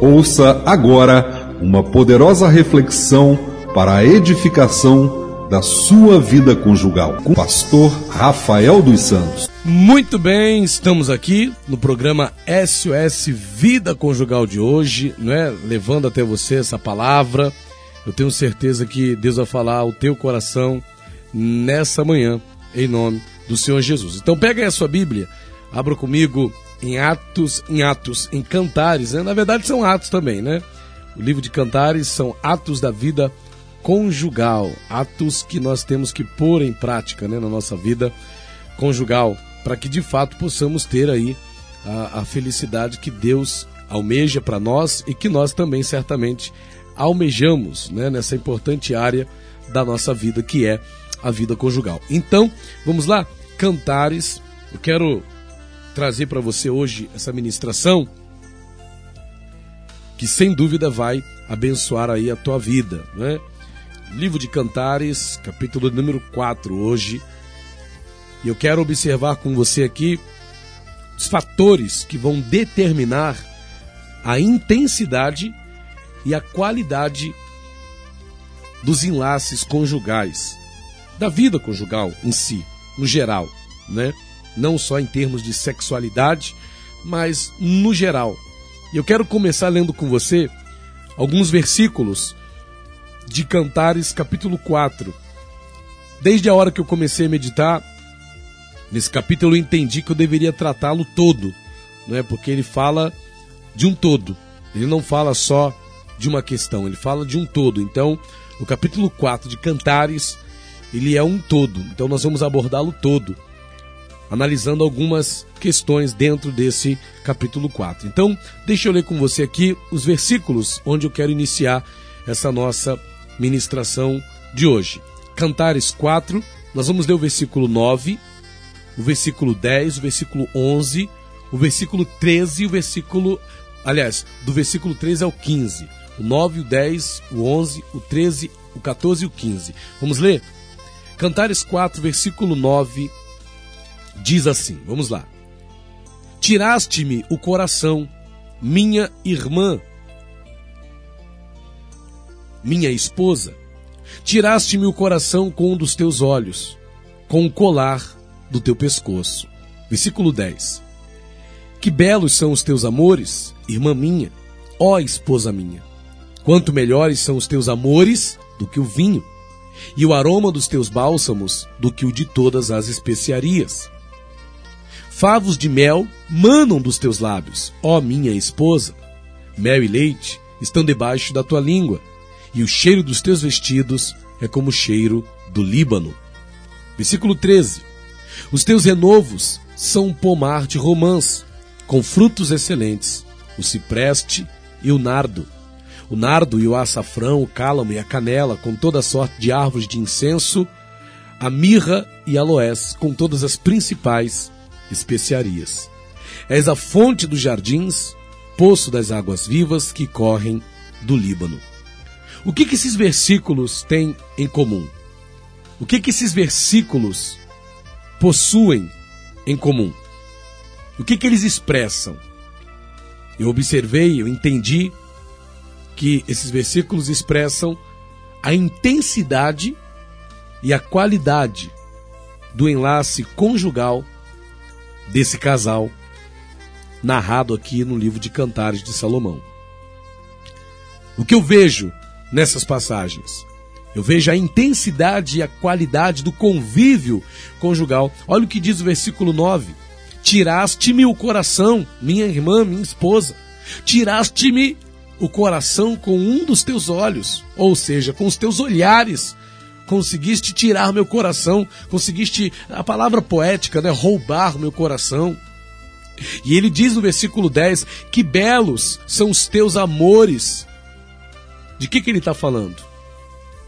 Ouça agora uma poderosa reflexão para a edificação da sua vida conjugal com o pastor Rafael dos Santos. Muito bem, estamos aqui no programa SOS Vida Conjugal de hoje, não é? Levando até você essa palavra. Eu tenho certeza que Deus vai falar ao teu coração nessa manhã, em nome do Senhor Jesus. Então pega aí a sua Bíblia, abra comigo em Atos, em Atos, em Cantares, né? na verdade são Atos também, né? O livro de Cantares são atos da vida conjugal, atos que nós temos que pôr em prática, né, na nossa vida conjugal, para que de fato possamos ter aí a, a felicidade que Deus almeja para nós e que nós também certamente almejamos, né, nessa importante área da nossa vida que é a vida conjugal. Então, vamos lá, Cantares. Eu quero trazer para você hoje essa ministração que sem dúvida vai abençoar aí a tua vida, né? Livro de Cantares, capítulo número 4 hoje. E eu quero observar com você aqui os fatores que vão determinar a intensidade e a qualidade dos enlaces conjugais, da vida conjugal em si, no geral, né? Não só em termos de sexualidade, mas no geral. Eu quero começar lendo com você alguns versículos de Cantares, capítulo 4. Desde a hora que eu comecei a meditar nesse capítulo, eu entendi que eu deveria tratá-lo todo, é? porque ele fala de um todo. Ele não fala só de uma questão, ele fala de um todo. Então, o capítulo 4 de Cantares, ele é um todo. Então, nós vamos abordá-lo todo analisando algumas questões dentro desse capítulo 4. Então, deixa eu ler com você aqui os versículos onde eu quero iniciar essa nossa ministração de hoje. Cantares 4, nós vamos ler o versículo 9, o versículo 10, o versículo 11, o versículo 13 e o versículo. Aliás, do versículo 13 ao 15. O 9, o 10, o 11, o 13, o 14 e o 15. Vamos ler? Cantares 4, versículo 9 diz assim: vamos lá. Tiraste-me o coração, minha irmã, minha esposa. Tiraste-me o coração com um dos teus olhos, com o colar do teu pescoço. Versículo 10. Que belos são os teus amores, irmã minha, ó esposa minha. Quanto melhores são os teus amores do que o vinho, e o aroma dos teus bálsamos do que o de todas as especiarias. Favos de mel manam dos teus lábios, ó minha esposa. Mel e leite estão debaixo da tua língua, e o cheiro dos teus vestidos é como o cheiro do Líbano. Versículo 13. Os teus renovos são um pomar de romãs, com frutos excelentes, o cipreste e o nardo. O nardo e o açafrão, o cálamo e a canela, com toda sorte de árvores de incenso, a mirra e aloés, com todas as principais especiarias. És a fonte dos jardins, poço das águas vivas que correm do Líbano. O que, que esses versículos têm em comum? O que, que esses versículos possuem em comum? O que, que eles expressam? Eu observei, eu entendi que esses versículos expressam a intensidade e a qualidade do enlace conjugal desse casal, narrado aqui no livro de Cantares de Salomão. O que eu vejo nessas passagens? Eu vejo a intensidade e a qualidade do convívio conjugal. Olha o que diz o versículo 9: Tiraste-me o coração, minha irmã, minha esposa. Tiraste-me o coração com um dos teus olhos, ou seja, com os teus olhares conseguiste tirar meu coração, conseguiste, a palavra poética, né, roubar meu coração. E ele diz no versículo 10: Que belos são os teus amores. De que, que ele está falando?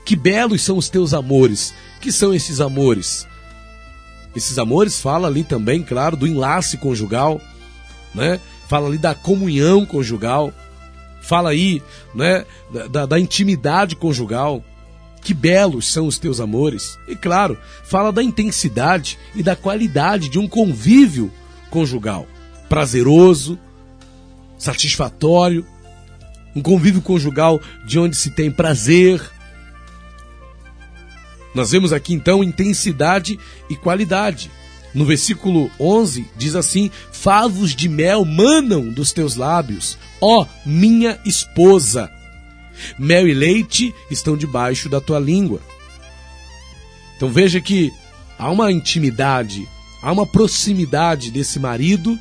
Que belos são os teus amores. Que são esses amores? Esses amores fala ali também, claro, do enlace conjugal, né? Fala ali da comunhão conjugal, fala aí, né, da, da intimidade conjugal. Que belos são os teus amores. E claro, fala da intensidade e da qualidade de um convívio conjugal. Prazeroso, satisfatório, um convívio conjugal de onde se tem prazer. Nós vemos aqui então intensidade e qualidade. No versículo 11 diz assim: Favos de mel manam dos teus lábios, ó minha esposa. Mel e leite estão debaixo da tua língua. Então veja que há uma intimidade, há uma proximidade desse marido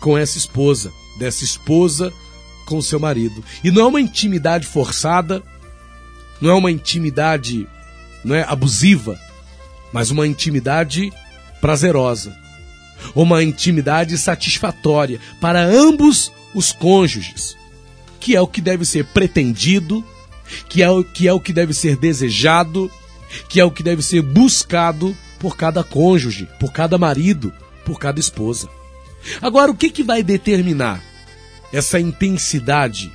com essa esposa, dessa esposa com seu marido. E não é uma intimidade forçada, não é uma intimidade não é abusiva, mas uma intimidade prazerosa, uma intimidade satisfatória para ambos os cônjuges, que é o que deve ser pretendido, que é o que é o que deve ser desejado, que é o que deve ser buscado por cada cônjuge, por cada marido, por cada esposa. Agora, o que, que vai determinar essa intensidade?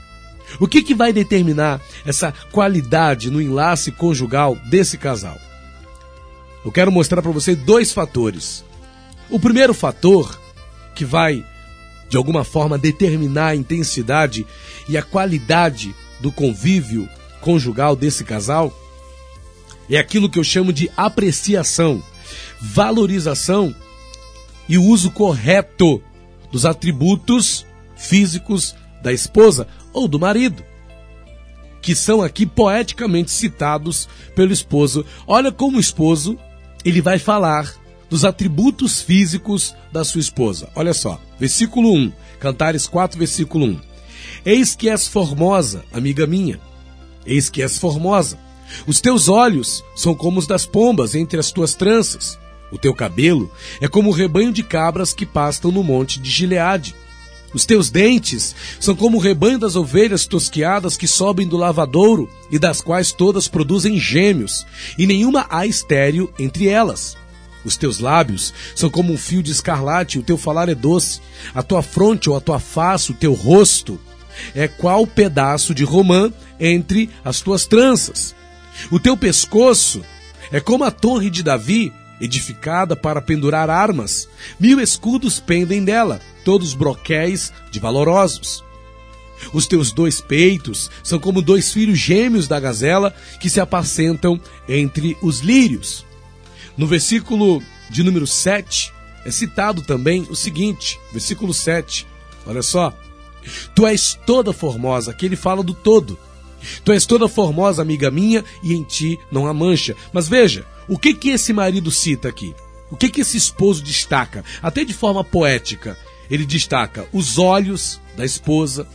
O que, que vai determinar essa qualidade no enlace conjugal desse casal? Eu quero mostrar para você dois fatores. O primeiro fator que vai, de alguma forma, determinar a intensidade e a qualidade do convívio conjugal desse casal é aquilo que eu chamo de apreciação, valorização e o uso correto dos atributos físicos da esposa ou do marido, que são aqui poeticamente citados pelo esposo. Olha como o esposo ele vai falar dos atributos físicos da sua esposa. Olha só, versículo 1, Cantares 4, versículo 1. Eis que és formosa, amiga minha. Eis que és formosa. Os teus olhos são como os das pombas entre as tuas tranças. O teu cabelo é como o rebanho de cabras que pastam no monte de Gileade. Os teus dentes são como o rebanho das ovelhas tosquiadas que sobem do lavadouro e das quais todas produzem gêmeos, e nenhuma há estéreo entre elas. Os teus lábios são como um fio de escarlate, o teu falar é doce. A tua fronte ou a tua face, o teu rosto, é qual pedaço de romã entre as tuas tranças. O teu pescoço é como a torre de Davi, edificada para pendurar armas. Mil escudos pendem dela, todos broquéis de valorosos. Os teus dois peitos são como dois filhos gêmeos da gazela que se apacentam entre os lírios. No versículo de número 7 é citado também o seguinte, versículo 7. Olha só. Tu és toda formosa, aqui ele fala do todo. Tu és toda formosa, amiga minha, e em ti não há mancha. Mas veja, o que que esse marido cita aqui? O que que esse esposo destaca? Até de forma poética. Ele destaca os olhos da esposa,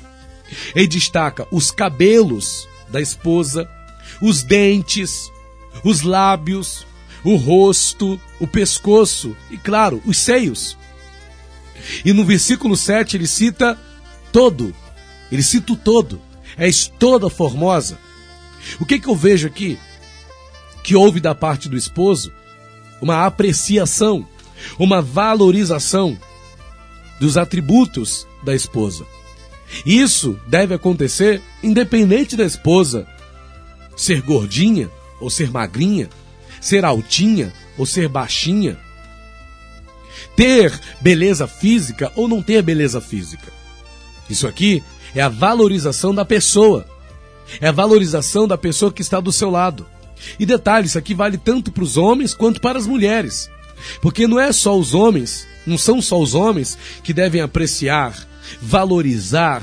ele destaca os cabelos da esposa, os dentes, os lábios, o rosto, o pescoço e, claro, os seios. E no versículo 7 ele cita todo, ele cita o todo. És toda formosa. O que, que eu vejo aqui? Que houve da parte do esposo uma apreciação, uma valorização dos atributos da esposa. Isso deve acontecer independente da esposa ser gordinha ou ser magrinha, ser altinha ou ser baixinha, ter beleza física ou não ter beleza física. Isso aqui é a valorização da pessoa, é a valorização da pessoa que está do seu lado. E detalhe, isso aqui vale tanto para os homens quanto para as mulheres. Porque não é só os homens não são só os homens que devem apreciar, valorizar,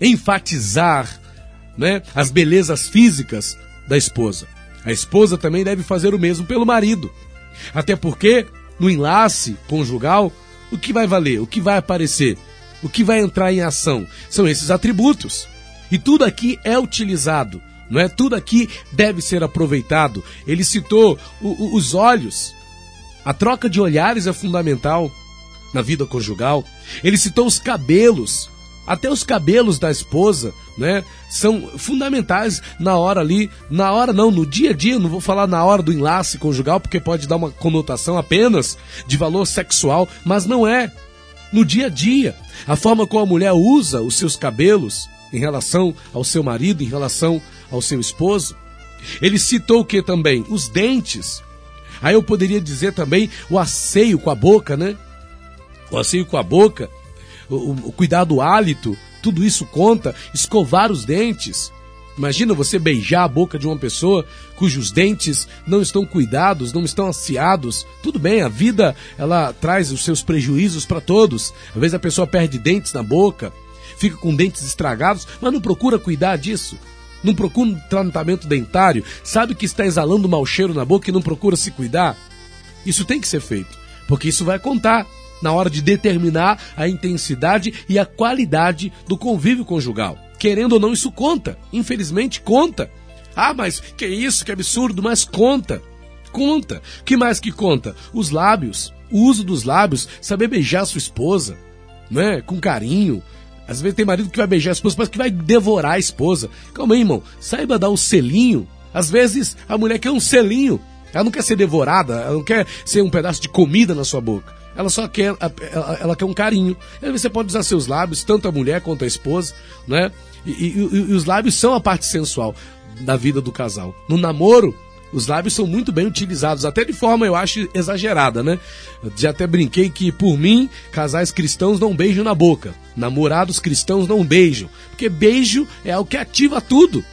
enfatizar né, as belezas físicas da esposa. A esposa também deve fazer o mesmo pelo marido. Até porque, no enlace conjugal, o que vai valer, o que vai aparecer, o que vai entrar em ação são esses atributos. E tudo aqui é utilizado, não é? Tudo aqui deve ser aproveitado. Ele citou o, o, os olhos. A troca de olhares é fundamental na vida conjugal. Ele citou os cabelos, até os cabelos da esposa, né? São fundamentais na hora ali, na hora não, no dia a dia, não vou falar na hora do enlace conjugal, porque pode dar uma conotação apenas de valor sexual, mas não é. No dia a dia, a forma como a mulher usa os seus cabelos em relação ao seu marido, em relação ao seu esposo. Ele citou o que também? Os dentes. Aí eu poderia dizer também o asseio com a boca, né? o asseio com a boca, o, o cuidar do hálito, tudo isso conta, escovar os dentes. Imagina você beijar a boca de uma pessoa cujos dentes não estão cuidados, não estão aciados. Tudo bem, a vida ela traz os seus prejuízos para todos. Às vezes a pessoa perde dentes na boca, fica com dentes estragados, mas não procura cuidar disso. Não procura um tratamento dentário, sabe que está exalando mau cheiro na boca e não procura se cuidar. Isso tem que ser feito, porque isso vai contar na hora de determinar a intensidade e a qualidade do convívio conjugal. Querendo ou não, isso conta. Infelizmente, conta. Ah, mas que isso, que absurdo, mas conta. Conta. Que mais que conta? Os lábios. O uso dos lábios, saber beijar sua esposa, né? Com carinho. Às vezes tem marido que vai beijar a esposa, mas que vai devorar a esposa. Calma aí, irmão. Saiba dar o um selinho. Às vezes a mulher quer um selinho. Ela não quer ser devorada, ela não quer ser um pedaço de comida na sua boca. Ela só quer, ela, quer um carinho. Você pode usar seus lábios, tanto a mulher quanto a esposa, né? E, e, e, os lábios são a parte sensual da vida do casal. No namoro, os lábios são muito bem utilizados, até de forma, eu acho, exagerada, né? Já até brinquei que, por mim, casais cristãos não beijam na boca. Namorados cristãos não beijam. Porque beijo é o que ativa tudo.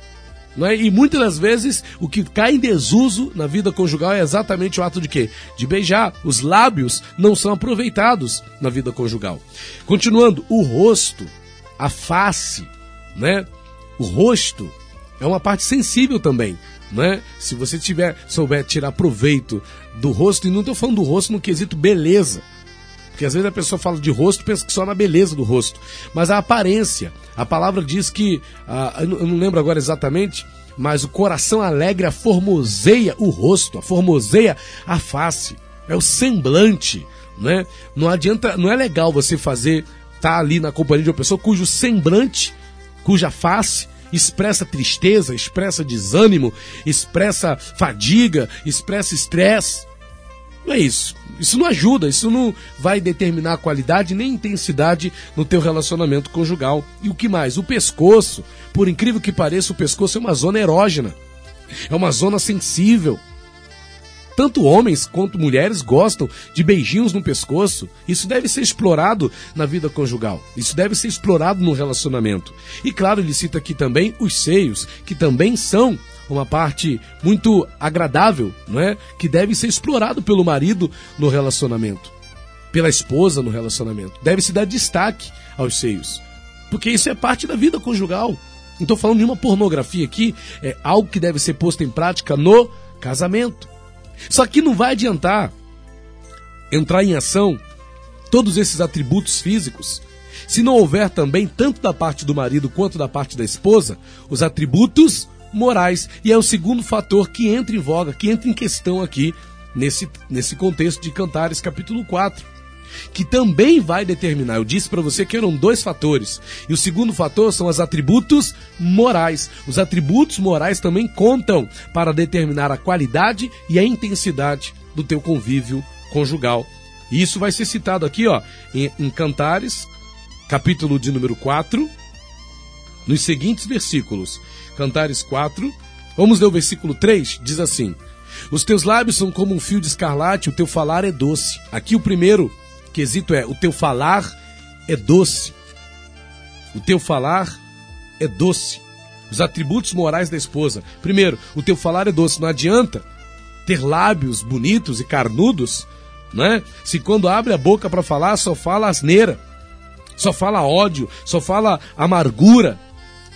É? E muitas das vezes o que cai em desuso na vida conjugal é exatamente o ato de quê? De beijar. Os lábios não são aproveitados na vida conjugal. Continuando, o rosto, a face, né? O rosto é uma parte sensível também. Né? Se você tiver souber tirar proveito do rosto, e não estou falando do rosto no quesito beleza, porque às vezes a pessoa fala de rosto pensa que só na beleza do rosto, mas a aparência. A palavra diz que, ah, eu não lembro agora exatamente, mas o coração alegre formoseia o rosto, a formoseia a face, é o semblante, né? Não adianta, não é legal você fazer tá ali na companhia de uma pessoa cujo semblante, cuja face expressa tristeza, expressa desânimo, expressa fadiga, expressa estresse. Não é isso. Isso não ajuda, isso não vai determinar a qualidade nem intensidade no teu relacionamento conjugal. E o que mais? O pescoço, por incrível que pareça, o pescoço é uma zona erógena. É uma zona sensível. Tanto homens quanto mulheres gostam de beijinhos no pescoço. Isso deve ser explorado na vida conjugal. Isso deve ser explorado no relacionamento. E claro, ele cita aqui também os seios, que também são uma parte muito agradável, não é? Que deve ser explorado pelo marido no relacionamento, pela esposa no relacionamento. Deve se dar destaque aos seios, porque isso é parte da vida conjugal. Estou falando de uma pornografia aqui, é algo que deve ser posto em prática no casamento. Só que não vai adiantar entrar em ação todos esses atributos físicos se não houver também, tanto da parte do marido quanto da parte da esposa, os atributos morais. E é o segundo fator que entra em voga, que entra em questão aqui nesse, nesse contexto de Cantares, capítulo 4 que também vai determinar. Eu disse para você que eram dois fatores. E o segundo fator são os atributos morais. Os atributos morais também contam para determinar a qualidade e a intensidade do teu convívio conjugal. E isso vai ser citado aqui, ó, em, em Cantares, capítulo de número 4, nos seguintes versículos. Cantares 4, vamos ler o versículo 3, diz assim: Os teus lábios são como um fio de escarlate, o teu falar é doce. Aqui o primeiro quesito é: o teu falar é doce. O teu falar é doce. Os atributos morais da esposa. Primeiro, o teu falar é doce. Não adianta ter lábios bonitos e carnudos, né? Se quando abre a boca para falar só fala asneira, só fala ódio, só fala amargura,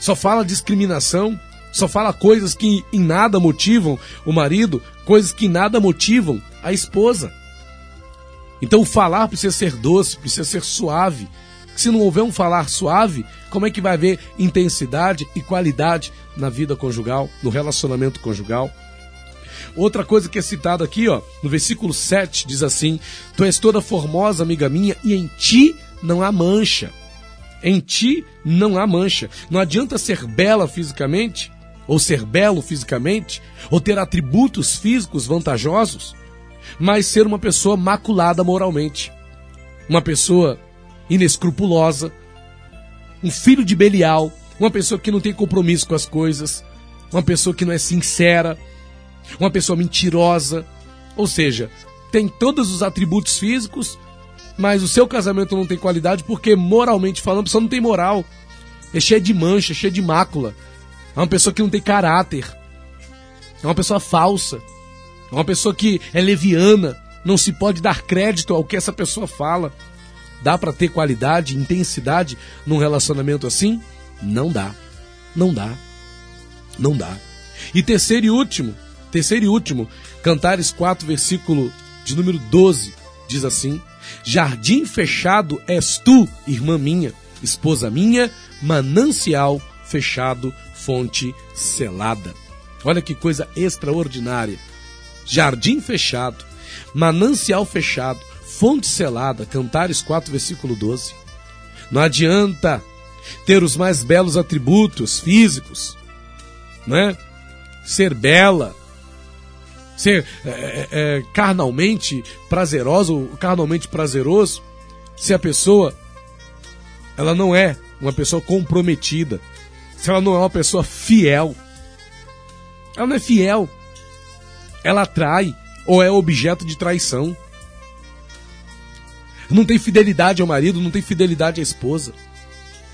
só fala discriminação, só fala coisas que em nada motivam o marido, coisas que em nada motivam a esposa. Então o falar precisa ser doce, precisa ser suave. Se não houver um falar suave, como é que vai haver intensidade e qualidade na vida conjugal, no relacionamento conjugal? Outra coisa que é citada aqui, ó, no versículo 7, diz assim: Tu és toda formosa, amiga minha, e em ti não há mancha. Em ti não há mancha. Não adianta ser bela fisicamente, ou ser belo fisicamente, ou ter atributos físicos vantajosos, mas ser uma pessoa maculada moralmente. Uma pessoa inescrupulosa, um filho de Belial, uma pessoa que não tem compromisso com as coisas, uma pessoa que não é sincera, uma pessoa mentirosa, ou seja, tem todos os atributos físicos, mas o seu casamento não tem qualidade porque, moralmente falando, a pessoa não tem moral. é cheia de mancha, cheia de mácula. É uma pessoa que não tem caráter. É uma pessoa falsa. É uma pessoa que é leviana. Não se pode dar crédito ao que essa pessoa fala. Dá para ter qualidade, intensidade num relacionamento assim? Não dá. Não dá. Não dá. E terceiro e último, terceiro e último, Cantares 4, versículo de número 12, diz assim: Jardim fechado és tu, irmã minha, esposa minha, manancial fechado, fonte selada. Olha que coisa extraordinária. Jardim fechado, manancial fechado, fonte selada, Cantares 4, versículo 12. Não adianta ter os mais belos atributos físicos, né? Ser bela, ser é, é, é, carnalmente prazeroso, carnalmente prazeroso, se a pessoa ela não é uma pessoa comprometida, se ela não é uma pessoa fiel. Ela não é fiel. Ela atrai ou é objeto de traição. Não tem fidelidade ao marido, não tem fidelidade à esposa.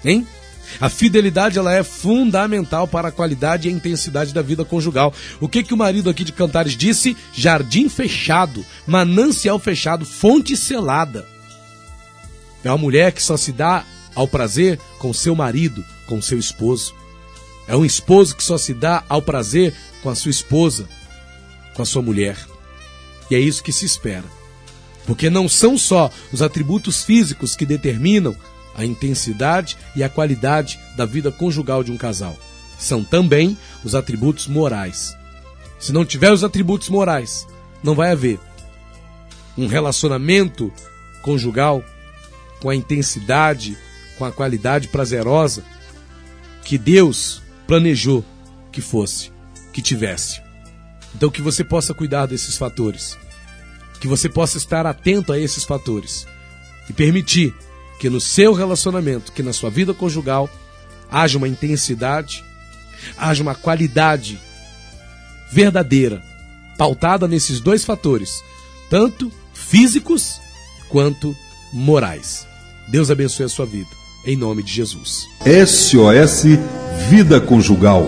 Hein? A fidelidade ela é fundamental para a qualidade e a intensidade da vida conjugal. O que que o marido aqui de Cantares disse? Jardim fechado, manancial fechado, fonte selada. É uma mulher que só se dá ao prazer com seu marido, com seu esposo. É um esposo que só se dá ao prazer com a sua esposa, com a sua mulher. E é isso que se espera. Porque não são só os atributos físicos que determinam a intensidade e a qualidade da vida conjugal de um casal. São também os atributos morais. Se não tiver os atributos morais, não vai haver um relacionamento conjugal com a intensidade, com a qualidade prazerosa que Deus planejou que fosse, que tivesse. Então que você possa cuidar desses fatores, que você possa estar atento a esses fatores e permitir que no seu relacionamento, que na sua vida conjugal, haja uma intensidade, haja uma qualidade verdadeira, pautada nesses dois fatores, tanto físicos quanto morais. Deus abençoe a sua vida, em nome de Jesus. SOS Vida Conjugal.